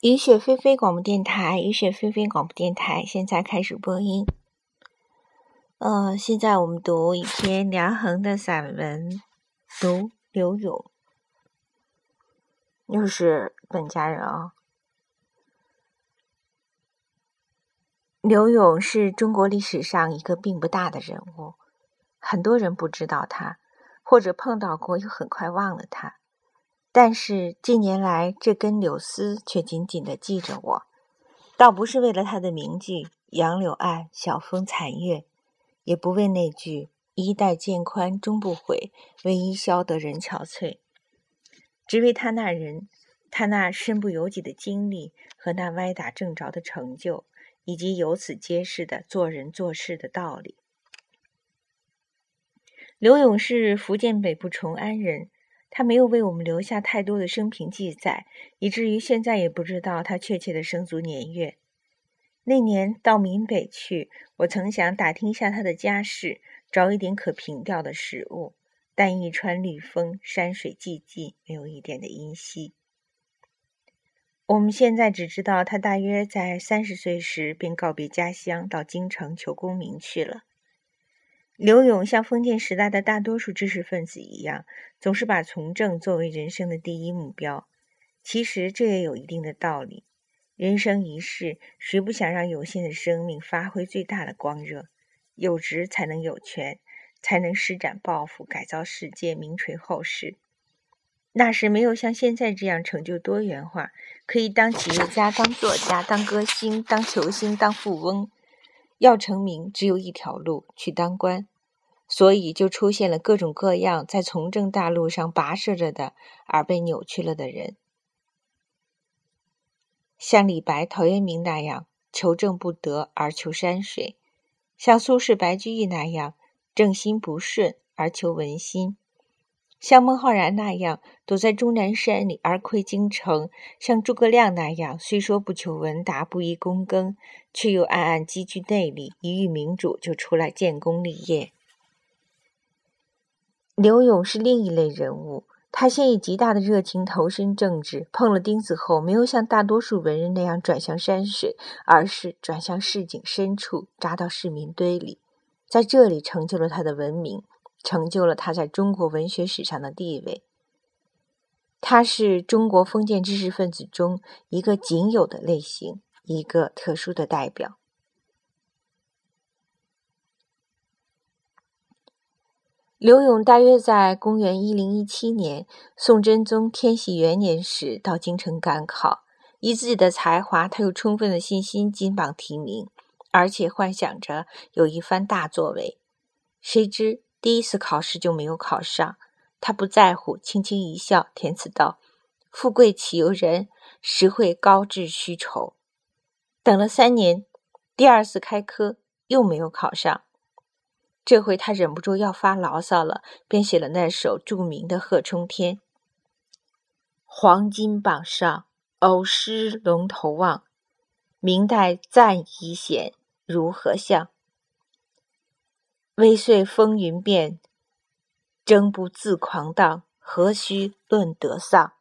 雨雪霏霏广播电台，雨雪霏霏广播电台，现在开始播音。呃，现在我们读一篇梁衡的散文，读刘勇，又是本家人啊。刘勇是中国历史上一个并不大的人物，很多人不知道他，或者碰到过又很快忘了他。但是近年来，这根柳丝却紧紧地系着我，倒不是为了他的名句“杨柳岸，晓风残月”，也不为那句“衣带渐宽终不悔，为伊消得人憔悴”，只为他那人，他那身不由己的经历和那歪打正着的成就，以及由此揭示的做人做事的道理。刘勇是福建北部崇安人。他没有为我们留下太多的生平记载，以至于现在也不知道他确切的生卒年月。那年到闽北去，我曾想打听一下他的家世，找一点可凭吊的食物，但一川绿风，山水寂寂，没有一点的音息。我们现在只知道他大约在三十岁时便告别家乡，到京城求功名去了。刘勇像封建时代的大多数知识分子一样，总是把从政作为人生的第一目标。其实这也有一定的道理。人生一世，谁不想让有限的生命发挥最大的光热？有职才能有权，才能施展抱负，改造世界，名垂后世。那时没有像现在这样成就多元化，可以当企业家、当作家、当歌星、当球星、当富翁。要成名，只有一条路，去当官。所以就出现了各种各样在从政大路上跋涉着的，而被扭曲了的人，像李白、陶渊明那样求政不得而求山水，像苏轼、白居易那样正心不顺而求文心。像孟浩然那样躲在终南山里而窥京城，像诸葛亮那样虽说不求闻达不宜躬耕，却又暗暗积聚内力，一遇明主就出来建功立业。刘勇是另一类人物，他先以极大的热情投身政治，碰了钉子后，没有像大多数文人那样转向山水，而是转向市井深处，扎到市民堆里，在这里成就了他的文明。成就了他在中国文学史上的地位。他是中国封建知识分子中一个仅有的类型，一个特殊的代表。刘永大约在公元一零一七年，宋真宗天禧元年时到京城赶考，以自己的才华，他有充分的信心金榜题名，而且幻想着有一番大作为。谁知？第一次考试就没有考上，他不在乎，轻轻一笑，填词道：“富贵岂由人，实惠高志虚愁。”等了三年，第二次开科又没有考上，这回他忍不住要发牢骚了，便写了那首著名的《贺冲天》：“黄金榜上偶失龙头望，明代赞遗贤如何相？”微岁风云变，争不自狂荡，何须论得丧？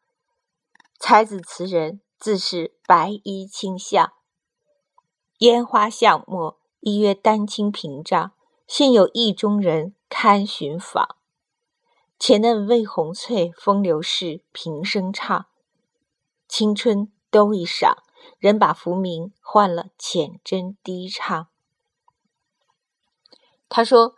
才子词人自是白衣卿相，烟花巷陌，一约丹青屏障。幸有意中人堪寻访。且嫩未红翠，风流事，平生唱。青春都一赏，人把浮名换了浅斟低唱。他说：“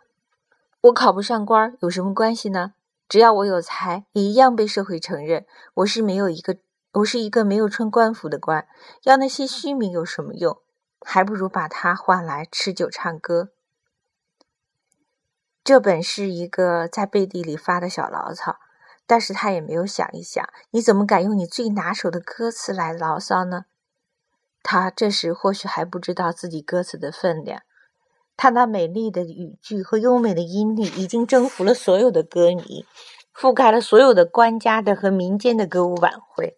我考不上官有什么关系呢？只要我有才，也一样被社会承认。我是没有一个，我是一个没有穿官服的官。要那些虚名有什么用？还不如把它换来吃酒唱歌。”这本是一个在背地里发的小牢骚，但是他也没有想一想，你怎么敢用你最拿手的歌词来牢骚呢？他这时或许还不知道自己歌词的分量。他那美丽的语句和优美的音律，已经征服了所有的歌迷，覆盖了所有的官家的和民间的歌舞晚会。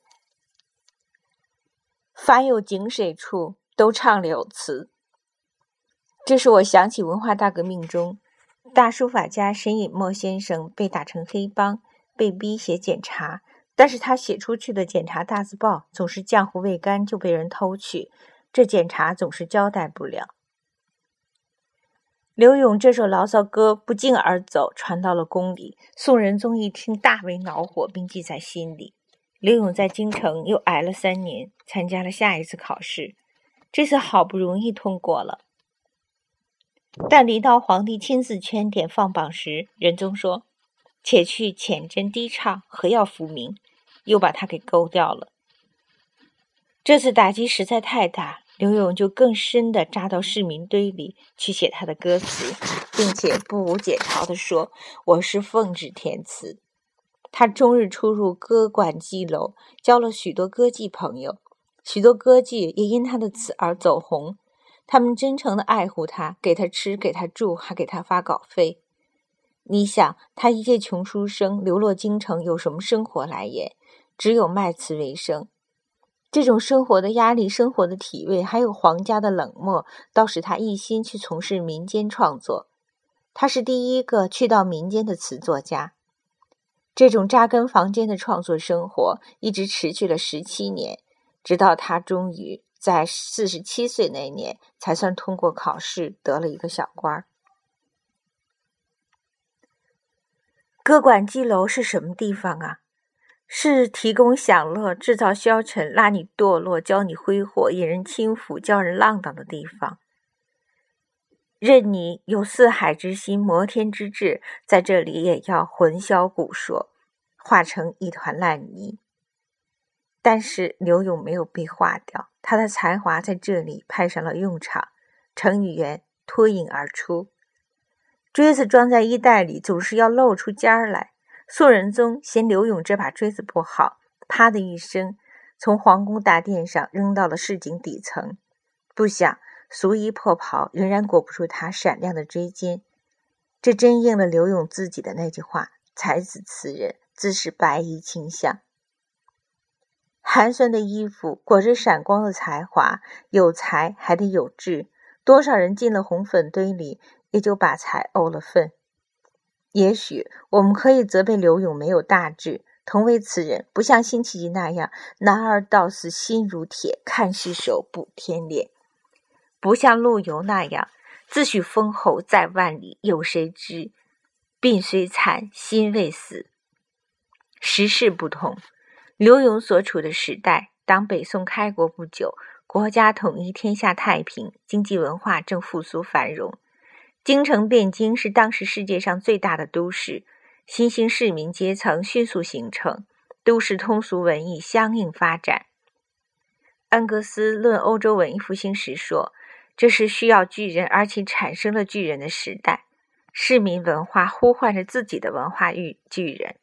凡有井水处，都唱柳词。这是我想起文化大革命中，大书法家沈尹默先生被打成黑帮，被逼写检查，但是他写出去的检查大字报总是浆糊未干就被人偷去，这检查总是交代不了。刘勇这首牢骚歌不胫而走，传到了宫里。宋仁宗一听，大为恼火，并记在心里。刘勇在京城又挨了三年，参加了下一次考试，这次好不容易通过了。但临到皇帝亲自圈点放榜时，仁宗说：“且去浅斟低唱，何要浮名？”又把他给勾掉了。这次打击实在太大。刘勇就更深地扎到市民堆里去写他的歌词，并且不无解嘲地说：“我是奉旨填词。”他终日出入歌馆妓楼，交了许多歌妓朋友，许多歌妓也因他的词而走红。他们真诚地爱护他，给他吃，给他住，还给他发稿费。你想，他一介穷书生流落京城，有什么生活来源？只有卖词为生。这种生活的压力、生活的体味，还有皇家的冷漠，倒使他一心去从事民间创作。他是第一个去到民间的词作家。这种扎根房间的创作生活一直持续了十七年，直到他终于在四十七岁那年才算通过考试，得了一个小官儿。歌馆妓楼是什么地方啊？是提供享乐、制造消沉、拉你堕落、教你挥霍、引人轻浮、教人浪荡的地方。任你有四海之心、摩天之志，在这里也要魂销骨缩，化成一团烂泥。但是刘勇没有被化掉，他的才华在这里派上了用场。成语言脱颖而出，锥子装在衣袋里，总是要露出尖儿来。宋仁宗嫌刘勇这把锥子不好，啪的一声，从皇宫大殿上扔到了市井底层。不想俗衣破袍仍然裹不住他闪亮的锥尖，这真应了刘勇自己的那句话：“才子词人自是白衣卿相。”寒酸的衣服裹着闪光的才华，有才还得有志。多少人进了红粉堆里，也就把才呕了粪。也许我们可以责备刘勇没有大志，同为此人，不像辛弃疾那样男儿到死心如铁，看世手补天裂；不像陆游那样自诩封侯在万里，有谁知鬓虽残，心未死。时势不同，刘勇所处的时代，当北宋开国不久，国家统一，天下太平，经济文化正复苏繁荣。京城汴京是当时世界上最大的都市，新兴市民阶层迅速形成，都市通俗文艺相应发展。恩格斯论欧洲文艺复兴时说：“这是需要巨人，而且产生了巨人的时代。市民文化呼唤着自己的文化巨巨人。”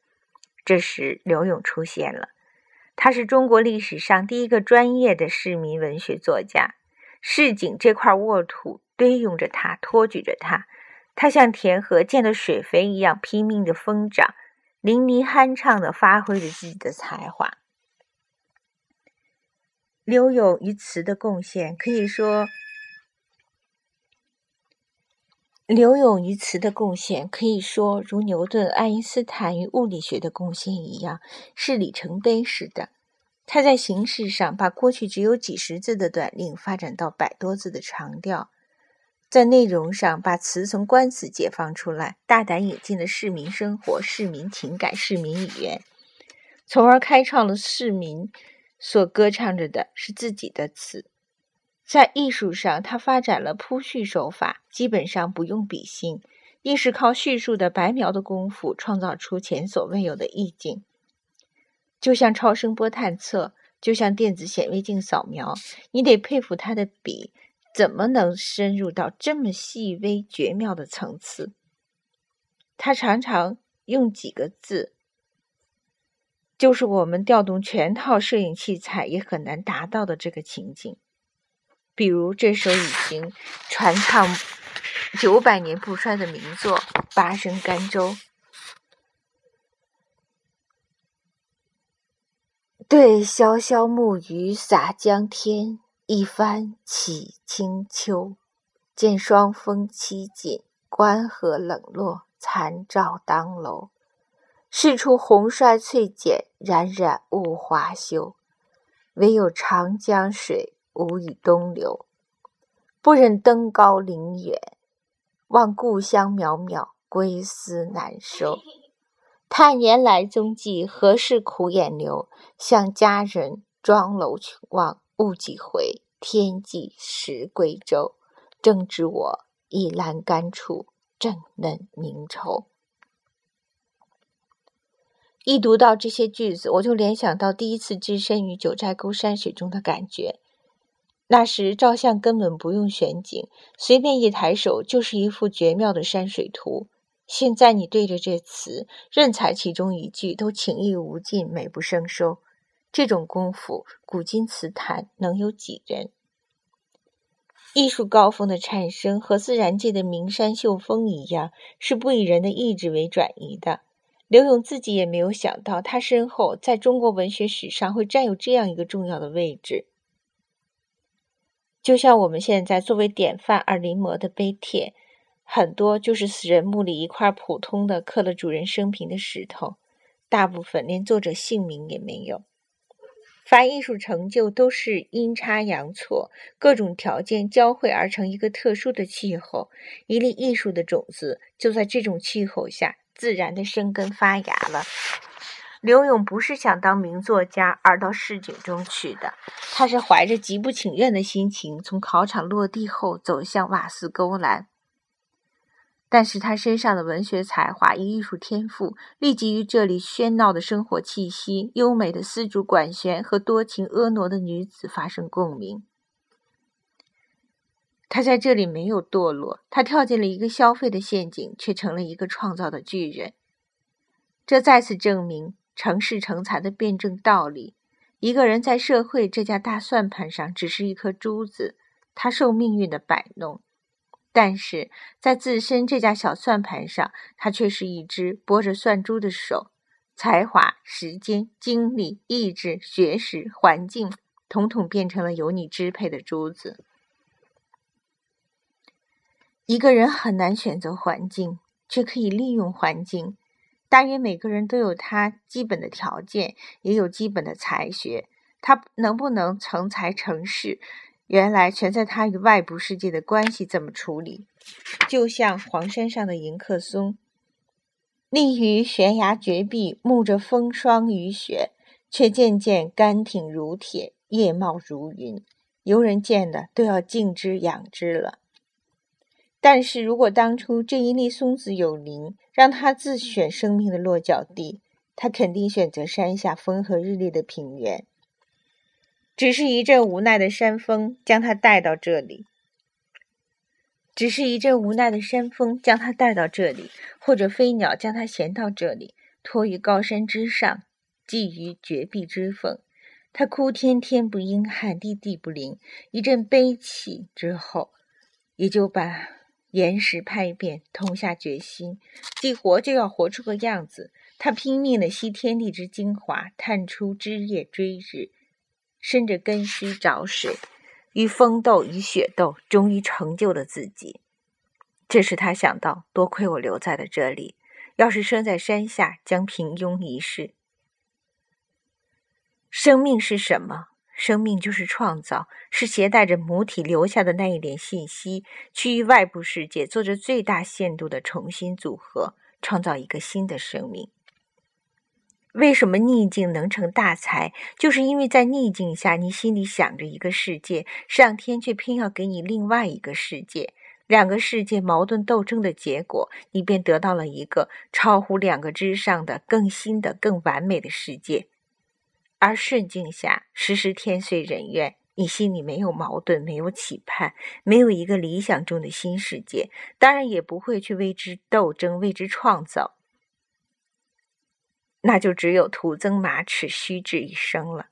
这时，刘勇出现了，他是中国历史上第一个专业的市民文学作家。市井这块沃土。堆拥着它，托举着它，它像田禾见了水肥一样拼命的疯长，淋漓酣畅地发挥着自己的才华。刘勇于词的贡献，可以说，刘勇于词的贡献可以说，如牛顿、爱因斯坦与物理学的贡献一样，是里程碑式的。他在形式上把过去只有几十字的短令发展到百多字的长调。在内容上，把词从官词解放出来，大胆引进了市民生活、市民情感、市民语言，从而开创了市民所歌唱着的是自己的词。在艺术上，他发展了铺叙手法，基本上不用笔芯，硬是靠叙述的白描的功夫，创造出前所未有的意境。就像超声波探测，就像电子显微镜扫描，你得佩服他的笔。怎么能深入到这么细微绝妙的层次？他常常用几个字，就是我们调动全套摄影器材也很难达到的这个情景。比如这首已经传唱九百年不衰的名作《八声甘州》，对潇潇暮雨洒江天。一番起清秋，见霜风凄紧，关河冷落，残照当楼。世出红衰翠减，冉冉物华休。唯有长江水，无以东流。不忍登高临远，望故乡渺渺，归思难收。叹年来踪迹，何事苦眼流？向佳人妆楼望，误几回？天际识归舟。正值我倚栏杆处，正嫩凝愁。一读到这些句子，我就联想到第一次置身于九寨沟山水中的感觉。那时照相根本不用选景，随便一抬手就是一幅绝妙的山水图。现在你对着这词，任采其中一句，都情意无尽，美不胜收。这种功夫，古今词坛能有几人？艺术高峰的产生和自然界的名山秀峰一样，是不以人的意志为转移的。刘永自己也没有想到，他身后在中国文学史上会占有这样一个重要的位置。就像我们现在作为典范而临摹的碑帖，很多就是死人墓里一块普通的刻了主人生平的石头，大部分连作者姓名也没有。凡艺术成就都是阴差阳错，各种条件交汇而成一个特殊的气候，一粒艺术的种子就在这种气候下自然的生根发芽了。刘勇不是想当名作家而到市井中去的，他是怀着极不情愿的心情从考场落地后走向瓦斯沟来。但是他身上的文学才华与艺术天赋立即与这里喧闹的生活气息、优美的丝竹管弦和多情婀娜的女子发生共鸣。他在这里没有堕落，他跳进了一个消费的陷阱，却成了一个创造的巨人。这再次证明。成事成才的辩证道理，一个人在社会这家大算盘上只是一颗珠子，他受命运的摆弄；但是在自身这家小算盘上，他却是一只拨着算珠的手。才华、时间、精力、意志、学识、环境，统统变成了由你支配的珠子。一个人很难选择环境，却可以利用环境。大约每个人都有他基本的条件，也有基本的才学。他能不能成才成事，原来全在他与外部世界的关系怎么处理。就像黄山上的迎客松，立于悬崖绝壁，沐着风霜雨雪，却渐渐干挺如铁，叶茂如云，游人见了都要敬之仰之了。但是如果当初这一粒松子有灵，让他自选生命的落脚地，他肯定选择山下风和日丽的平原。只是一阵无奈的山风将他带到这里，只是一阵无奈的山风将他带到这里，或者飞鸟将他衔到这里，托于高山之上，寄于绝壁之缝。他哭天天不应，喊地地不灵，一阵悲泣之后，也就把。岩石拍遍，痛下决心，既活就要活出个样子。他拼命的吸天地之精华，探出枝叶追日，伸着根须找水，与风斗，与雪斗，终于成就了自己。这时他想到，多亏我留在了这里，要是生在山下，将平庸一世。生命是什么？生命就是创造，是携带着母体留下的那一点信息，去与外部世界做着最大限度的重新组合，创造一个新的生命。为什么逆境能成大才？就是因为在逆境下，你心里想着一个世界，上天却偏要给你另外一个世界，两个世界矛盾斗争的结果，你便得到了一个超乎两个之上的、更新的、更完美的世界。而顺境下，时时天遂人愿，你心里没有矛盾，没有期盼，没有一个理想中的新世界，当然也不会去为之斗争，为之创造，那就只有徒增马齿，虚掷一生了。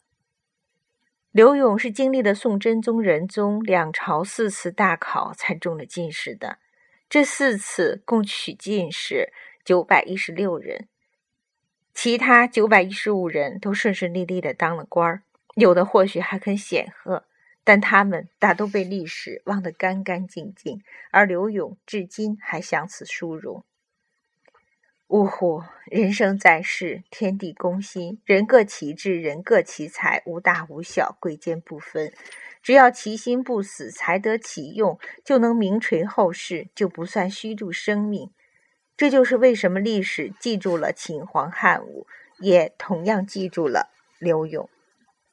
刘永是经历了宋真宗、仁宗两朝四次大考才中了进士的，这四次共取进士九百一十六人。其他九百一十五人都顺顺利利的当了官儿，有的或许还很显赫，但他们大都被历史忘得干干净净，而刘永至今还享此殊荣。呜呼！人生在世，天地公心，人各其志，人各其才，无大无小，贵贱不分。只要其心不死，才得其用，就能名垂后世，就不算虚度生命。这就是为什么历史记住了秦皇汉武，也同样记住了刘永。